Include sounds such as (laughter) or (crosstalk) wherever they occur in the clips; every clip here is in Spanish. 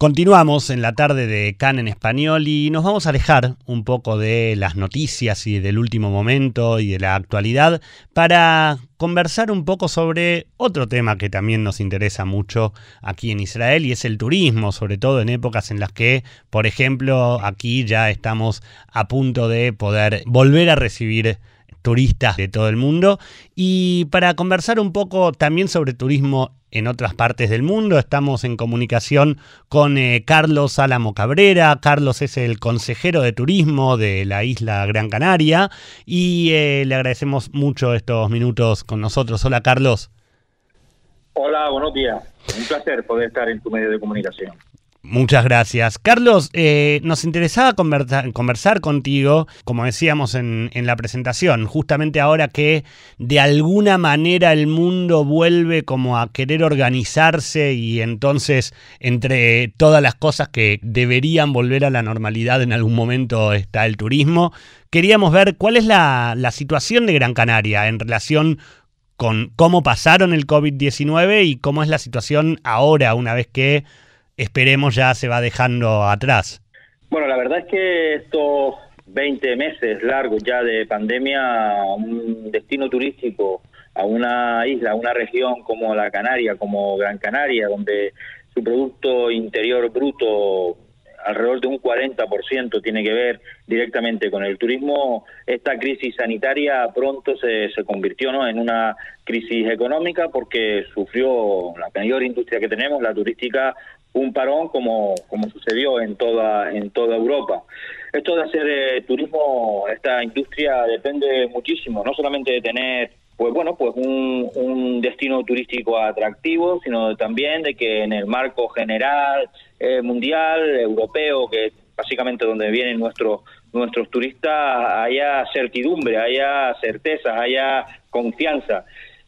Continuamos en la tarde de CAN en español y nos vamos a alejar un poco de las noticias y del último momento y de la actualidad para conversar un poco sobre otro tema que también nos interesa mucho aquí en Israel y es el turismo, sobre todo en épocas en las que, por ejemplo, aquí ya estamos a punto de poder volver a recibir turistas de todo el mundo y para conversar un poco también sobre turismo en otras partes del mundo. Estamos en comunicación con eh, Carlos Álamo Cabrera. Carlos es el consejero de turismo de la isla Gran Canaria y eh, le agradecemos mucho estos minutos con nosotros. Hola Carlos. Hola, buenos días. Un placer poder estar en tu medio de comunicación. Muchas gracias. Carlos, eh, nos interesaba conversar, contigo, como decíamos en, la presentación, justamente ahora que de alguna manera el mundo vuelve como a querer organizarse y entonces entre todas las cosas que deberían volver a la normalidad en algún momento está el turismo, queríamos ver cuál es la, la situación de Gran Canaria en relación con cómo pasaron el COVID-19 y cómo es la situación ahora, una vez que esperemos ya se va dejando atrás. Bueno, la verdad es que estos 20 meses largos ya de pandemia, un destino turístico, a una isla, a una región como la Canaria, como Gran Canaria, donde su Producto Interior Bruto alrededor de un 40% tiene que ver directamente con el turismo, esta crisis sanitaria pronto se, se convirtió ¿no? en una crisis económica porque sufrió la mayor industria que tenemos, la turística, un parón como, como sucedió en toda, en toda Europa. Esto de hacer eh, turismo, esta industria depende muchísimo, no solamente de tener pues bueno, pues un, un destino turístico atractivo, sino también de que en el marco general, eh, mundial, europeo, que básicamente donde vienen nuestros nuestros turistas, haya certidumbre, haya certezas, haya confianza.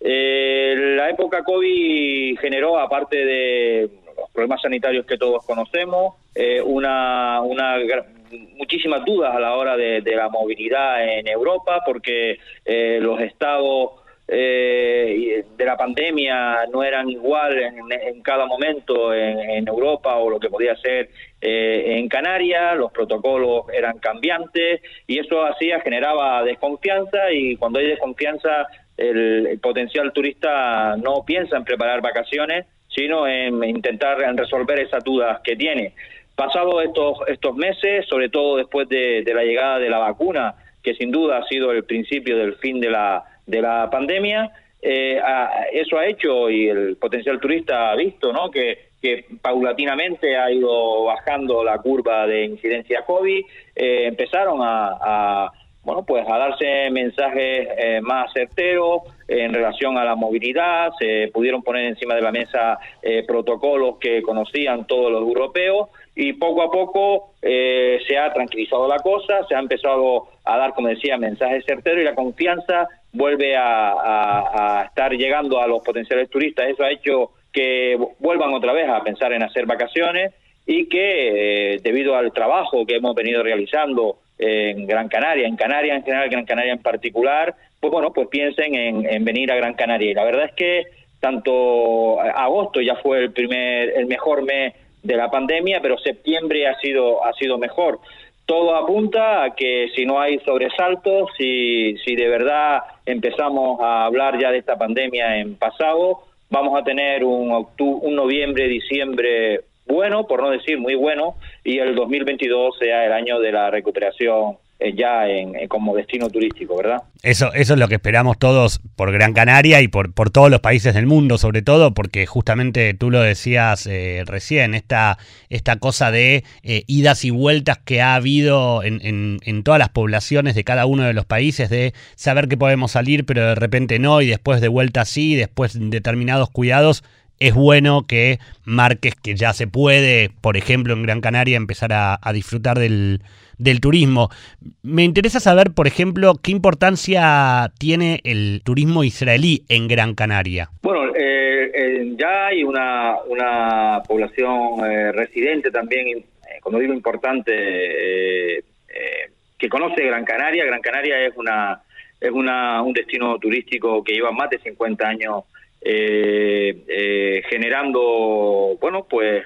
Eh, la época COVID generó, aparte de los problemas sanitarios que todos conocemos, eh, una, una muchísimas dudas a la hora de, la movilidad en Europa, porque eh, los estados eh, de la pandemia no eran igual en, cada momento en, Europa o lo que podía ser en Canarias, los protocolos eran cambiantes y eso hacía, generaba desconfianza y cuando hay desconfianza el potencial turista no piensa en preparar vacaciones sino en intentar resolver esas dudas que tiene. Pasado estos, estos meses, sobre todo después de, la llegada de la vacuna, que sin duda ha sido el principio del fin de la, de la pandemia, eh, eso ha hecho y el potencial turista ha visto ¿no? que, que paulatinamente ha ido bajando la curva de incidencia COVID, eh, empezaron a bueno, pues a darse mensajes eh, más certeros en relación a la movilidad, se pudieron poner encima de la mesa eh, protocolos que conocían todos los europeos y poco a poco eh, se ha tranquilizado la cosa, se ha empezado a dar, como decía, mensajes certeros y la confianza vuelve a estar llegando a los potenciales turistas. Eso ha hecho que vuelvan otra vez a pensar en hacer vacaciones y que debido al trabajo que hemos venido realizando en Gran Canaria, en Canarias en general, Gran Canaria en particular, pues bueno, pues piensen en, venir a Gran Canaria. Y la verdad es que tanto agosto ya fue el primer, el mejor mes de la pandemia, pero septiembre ha sido, ha sido mejor. Todo apunta a que si no hay sobresaltos, si, si de verdad empezamos a hablar ya de esta pandemia en pasado, vamos a tener un, un noviembre, diciembre bueno, por no decir muy bueno, y el 2022 sea el año de la recuperación eh, ya en, como destino turístico, ¿verdad? Eso, eso es lo que esperamos todos por Gran Canaria y por, por todos los países del mundo, sobre todo porque justamente tú lo decías eh, recién, esta, esta cosa de eh, idas y vueltas que ha habido en, en, en, todas las poblaciones de cada uno de los países, de saber que podemos salir pero de repente no, y después de vuelta sí, después determinados cuidados, es bueno que marques que ya se puede, por ejemplo, en Gran Canaria, empezar a, disfrutar del, turismo. Me interesa saber, por ejemplo, qué importancia tiene el turismo israelí en Gran Canaria. Bueno, eh, eh, ya hay una, una población eh, residente también, como digo, importante, que conoce Gran Canaria. Gran Canaria es una es una, un destino turístico que lleva más de 50 años generando, bueno, pues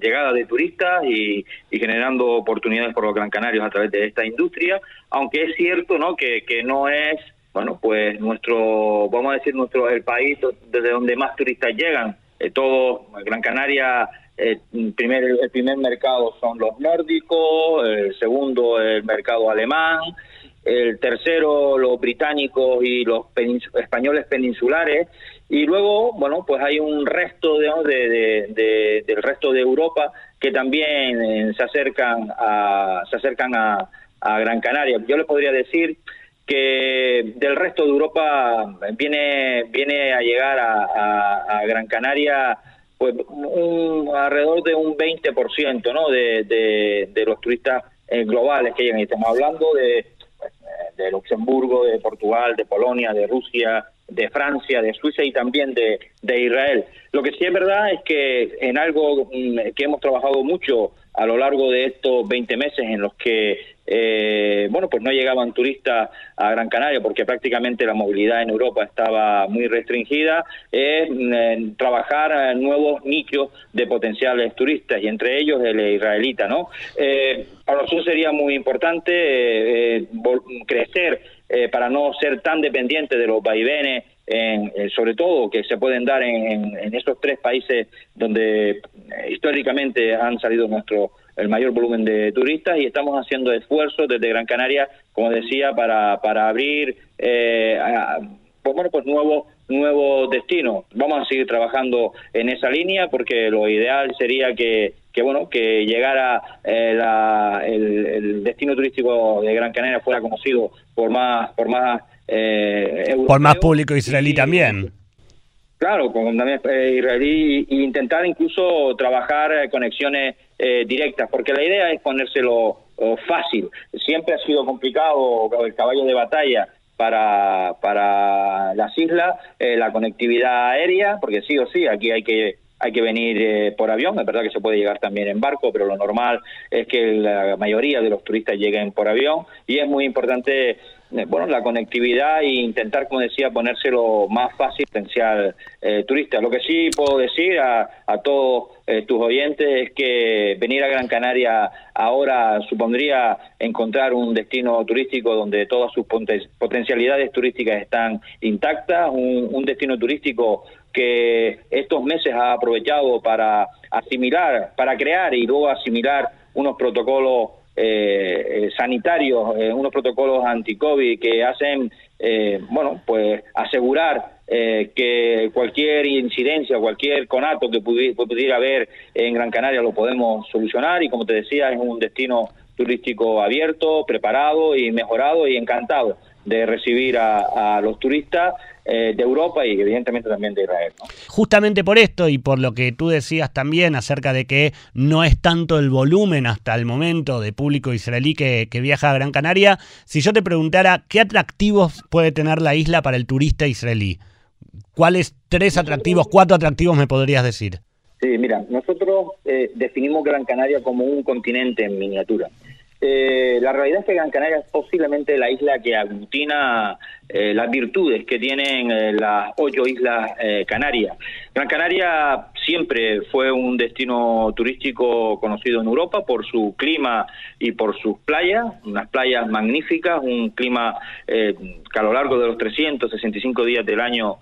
llegada de turistas y, generando oportunidades por los Gran Canarios a través de esta industria, aunque es cierto, ¿no? Que, que no es bueno, pues nuestro, vamos a decir, nuestro el país desde donde más turistas llegan. Eh, todo, Gran Canaria, eh, primer, el primer mercado son los nórdicos, el segundo el mercado alemán, el tercero los británicos y los españoles peninsulares y luego bueno pues hay un resto de, de, del resto de Europa que también eh, se acercan a se acercan a, a Gran Canaria yo les podría decir que del resto de Europa viene viene a llegar a, Gran Canaria pues un, alrededor de un 20% ¿no? de, de, los turistas eh, globales que llegan. Y estamos hablando de, de Luxemburgo, de Portugal, de Polonia, de Rusia, de Francia, de Suiza y también de, de Israel. Lo que sí es verdad es que en algo mm, que hemos trabajado mucho a lo largo de estos 20 meses en los que eh, bueno, pues no llegaban turistas a Gran Canaria porque prácticamente la movilidad en Europa estaba muy restringida, es mm, trabajar en nuevos nichos de potenciales turistas y entre ellos el israelita, ¿no? Eh, para nosotros sería muy importante eh, crecer para no ser tan dependiente de los vaivenes sobre todo que se pueden dar en, en, esos tres países donde históricamente han salido nuestros el mayor volumen de turistas y estamos haciendo esfuerzos desde Gran Canaria, como decía, para, para abrir eh, pues, bueno, pues nuevos nuevos destinos. Vamos a seguir trabajando en esa línea porque lo ideal sería que, que bueno que llegara eh, el, destino turístico de Gran Canaria fuera conocido por más por más eh, por más público israelí también. Claro, con también eh, israelí e intentar incluso trabajar eh, conexiones eh, directas, porque la idea es ponérselo fácil. Siempre ha sido complicado el caballo de batalla para, para las islas, la conectividad aérea, porque sí o sí, aquí hay que hay que venir por avión, es verdad que se puede llegar también en barco, pero lo normal es que la mayoría de los turistas lleguen por avión y es muy importante eh, bueno, la conectividad e intentar, como decía, ponérselo más fácil potencial eh, turista. Lo que sí puedo decir a, a todos eh, tus oyentes es que venir a Gran Canaria ahora supondría encontrar un destino turístico donde todas sus potencialidades turísticas están intactas, un, un destino turístico que estos meses ha aprovechado para asimilar, para crear y luego asimilar unos protocolos eh, eh, sanitarios, eh, unos protocolos anti-COVID que hacen, bueno, pues asegurar que cualquier incidencia, cualquier conato que pudiera haber en Gran Canaria lo podemos solucionar y como te decía es un destino turístico abierto, preparado y mejorado y encantado de recibir a, los turistas eh, de Europa y evidentemente también de Israel. Justamente por esto y por lo que tú decías también acerca de que no es tanto el volumen hasta el momento de público israelí que, viaja a Gran Canaria, si yo te preguntara qué atractivos puede tener la isla para el turista israelí, ¿cuáles tres atractivos, cuatro atractivos me podrías decir? Sí, mira, nosotros eh, definimos Gran Canaria como un continente en miniatura. Eh, la realidad es que Gran Canaria es posiblemente la isla que aglutina eh, las virtudes que tienen eh, las ocho islas canarias. Gran Canaria siempre fue un destino turístico conocido en Europa por su clima y por sus playas, unas playas magníficas, un clima que a lo largo de los 365 días del año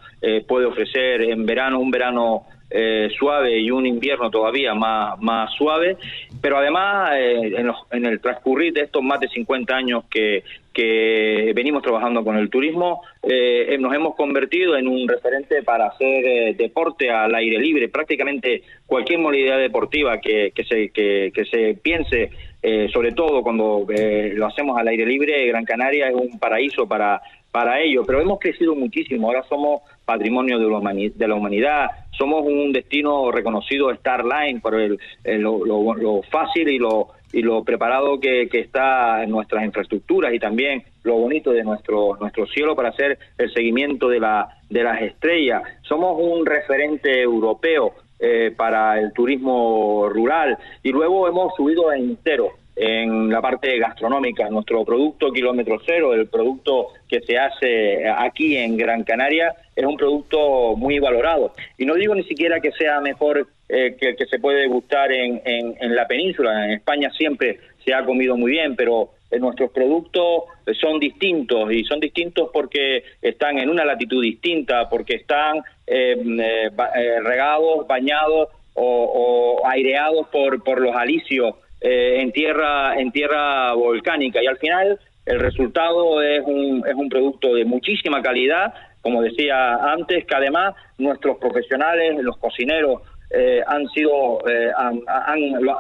puede ofrecer en verano un verano eh, suave y un invierno todavía más, más suave, pero además eh, en, en, el transcurrir de estos más de 50 años que, que venimos trabajando con el turismo, eh, nos hemos convertido en un referente para hacer deporte al aire libre. Prácticamente cualquier modalidad deportiva que, que, se, que, que se piense, sobre todo cuando lo hacemos al aire libre, Gran Canaria es un paraíso para para ello, pero hemos crecido muchísimo, ahora somos patrimonio de la, humanidad, somos un destino reconocido Starline por el, lo, fácil y lo y lo preparado que, está en nuestras infraestructuras y también lo bonito de nuestro nuestro cielo para hacer el seguimiento de la de las estrellas. Somos un referente europeo eh, para el turismo rural y luego hemos subido entero en la parte gastronómica. Nuestro producto kilómetro cero, el producto que se hace aquí en Gran Canaria, es un producto muy valorado. Y no digo ni siquiera que sea mejor eh, que el que se puede gustar en, en, la península. En España siempre se ha comido muy bien, pero eh, nuestros productos son distintos y son distintos porque están en una latitud distinta, porque están eh, regados, bañados o, aireados por, por los alicios en tierra en tierra volcánica y al final el resultado es un, es un producto de muchísima calidad como decía antes, que además nuestros profesionales, los cocineros, eh, han sido, eh,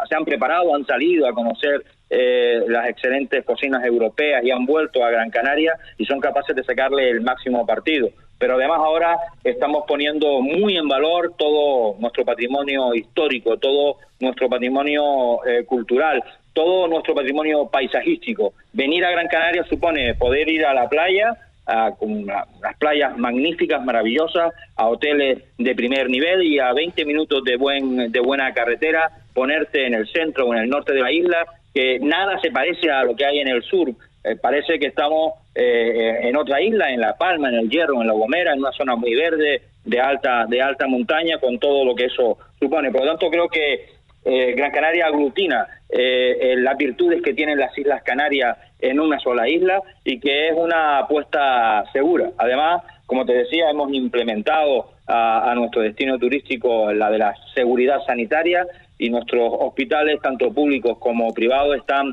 se han preparado, han salido a conocer eh, las excelentes cocinas europeas y han vuelto a Gran Canaria y son capaces de sacarle el máximo partido. Pero además ahora estamos poniendo muy en valor todo nuestro patrimonio histórico, todo nuestro patrimonio cultural, todo nuestro patrimonio paisajístico. Venir a Gran Canaria supone poder ir a la playa, a, unas playas magníficas, maravillosas, a hoteles de primer nivel y a 20 minutos de, buen, de buena carretera, ponerte en el centro o en el norte de la isla, que nada se parece a lo que hay en el sur. Eh, parece que estamos eh, en otra isla, en La Palma, en el Hierro, en La Gomera, en una zona muy verde, de alta, de alta montaña, con todo lo que eso supone. Por lo tanto, creo que eh, Gran Canaria aglutina eh, las virtudes que tienen las Islas Canarias en una sola isla y que es una apuesta segura. Además, como te decía, hemos implementado a, nuestro destino turístico la de la seguridad sanitaria y nuestros hospitales, tanto públicos como privados, están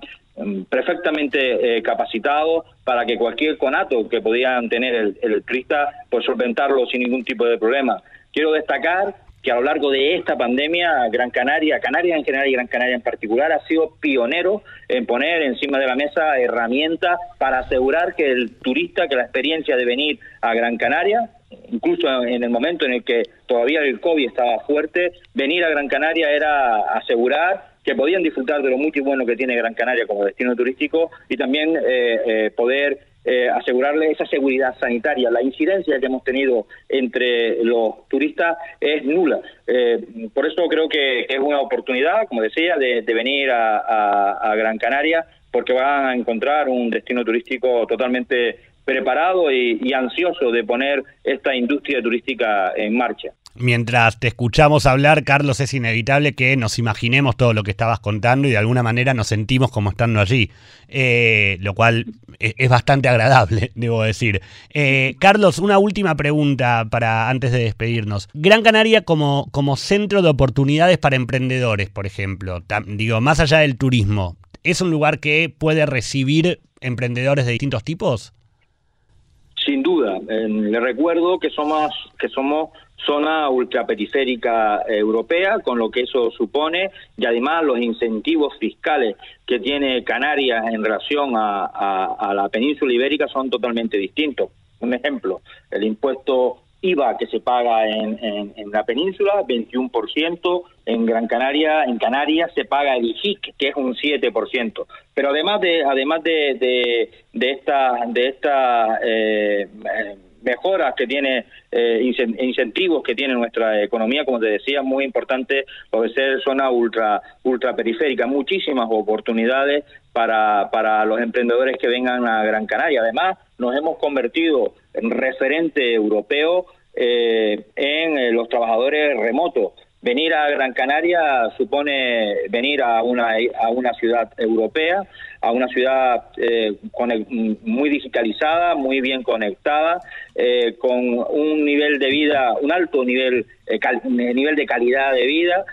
perfectamente eh, para que cualquier conato que podían tener el, el turista, pues solventarlo sin ningún tipo de problema. Quiero destacar que a lo largo de esta pandemia, Gran Canaria, Canarias en general y Gran Canaria en particular, ha sido pionero en poner encima de la mesa herramientas para asegurar que el turista, que la experiencia de venir a Gran Canaria, incluso en el momento en el que todavía el COVID estaba fuerte, venir a Gran Canaria era asegurar que podían disfrutar de lo mucho y bueno que tiene Gran Canaria como destino turístico y también eh, eh, poder eh, asegurarle esa seguridad sanitaria. La incidencia que hemos tenido entre los turistas es nula. Eh, por eso creo que, es una oportunidad, como decía, de, venir a, Gran Canaria porque van a encontrar un destino turístico totalmente preparado y ansioso de poner esta industria turística en marcha. Mientras te escuchamos hablar, Carlos, es inevitable que nos imaginemos todo lo que estabas contando y de alguna manera nos sentimos como estando allí, eh, lo cual es, bastante agradable, (laughs) debo decir. Eh, Carlos, una última pregunta para antes de despedirnos. Gran Canaria como, como centro de oportunidades para emprendedores, por ejemplo, digo, más allá del turismo, ¿es un lugar que puede recibir emprendedores de distintos tipos? Sin duda. le recuerdo que somos, que somos zona ultraperiférica europea, con lo que eso supone, y además los incentivos fiscales que tiene Canarias en relación a la península ibérica son totalmente distintos. Un ejemplo, el impuesto IVA que se paga en, en, la península, 21%, en Gran Canaria, en Canarias se paga el IJIC, que es un 7%. Pero además de además de, de, de esta de esta eh, mejoras que tiene, eh, incentivos que tiene nuestra economía, como te decía, muy importante puede ser zona ultra, ultra periférica, muchísimas oportunidades para, para los emprendedores que vengan a Gran Canaria. Además, nos hemos convertido en referente europeo eh, en eh, los trabajadores remotos. Venir a Gran Canaria supone venir a una, a una ciudad europea, a una ciudad eh, muy digitalizada, muy bien conectada, eh, con un nivel de vida, un alto nivel, eh, nivel de calidad de vida,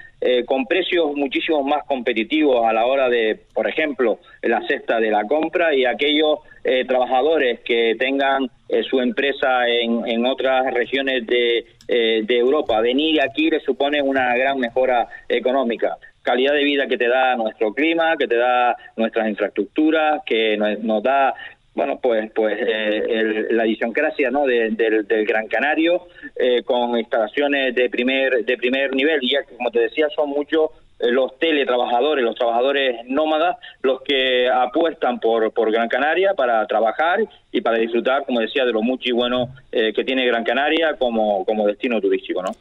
con precios muchísimo más competitivos a la hora de, por ejemplo, la cesta de la compra y aquellos trabajadores que tengan su empresa en, en otras regiones de, de Europa. Venir aquí les supone una gran mejora económica calidad de vida que te da nuestro clima, que te da nuestras infraestructuras, que nos, da bueno, pues, pues eh, la idiosincrasia ¿no? del, Gran Canario, eh, con instalaciones de primer, de primer nivel, y ya como te decía, son muchos los teletrabajadores, los trabajadores nómadas, los que apuestan por, por Gran Canaria para trabajar y para disfrutar, como decía, de lo mucho y bueno eh, que tiene Gran Canaria como, como destino turístico. ¿no?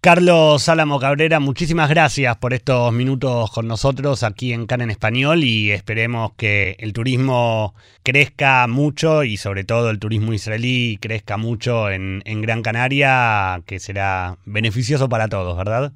Carlos Álamo Cabrera, muchísimas gracias por estos minutos con nosotros aquí en CAN en Español y esperemos que el turismo crezca mucho y sobre todo el turismo israelí crezca mucho en, en Gran Canaria, que será beneficioso para todos, ¿verdad?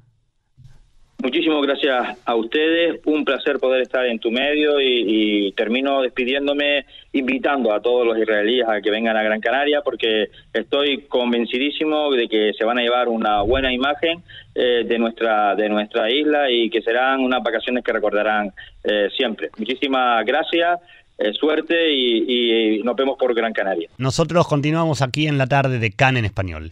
Muchísimas gracias a ustedes, un placer poder estar en tu medio y, termino despidiéndome invitando a todos los israelíes a que vengan a Gran Canaria porque estoy convencidísimo de que se van a llevar una buena imagen eh, de nuestra de nuestra isla y que serán unas vacaciones que recordarán eh, siempre. Muchísimas gracias. Eh, suerte y, y nos vemos por Gran Canaria. Nosotros continuamos aquí en la tarde de CAN en español.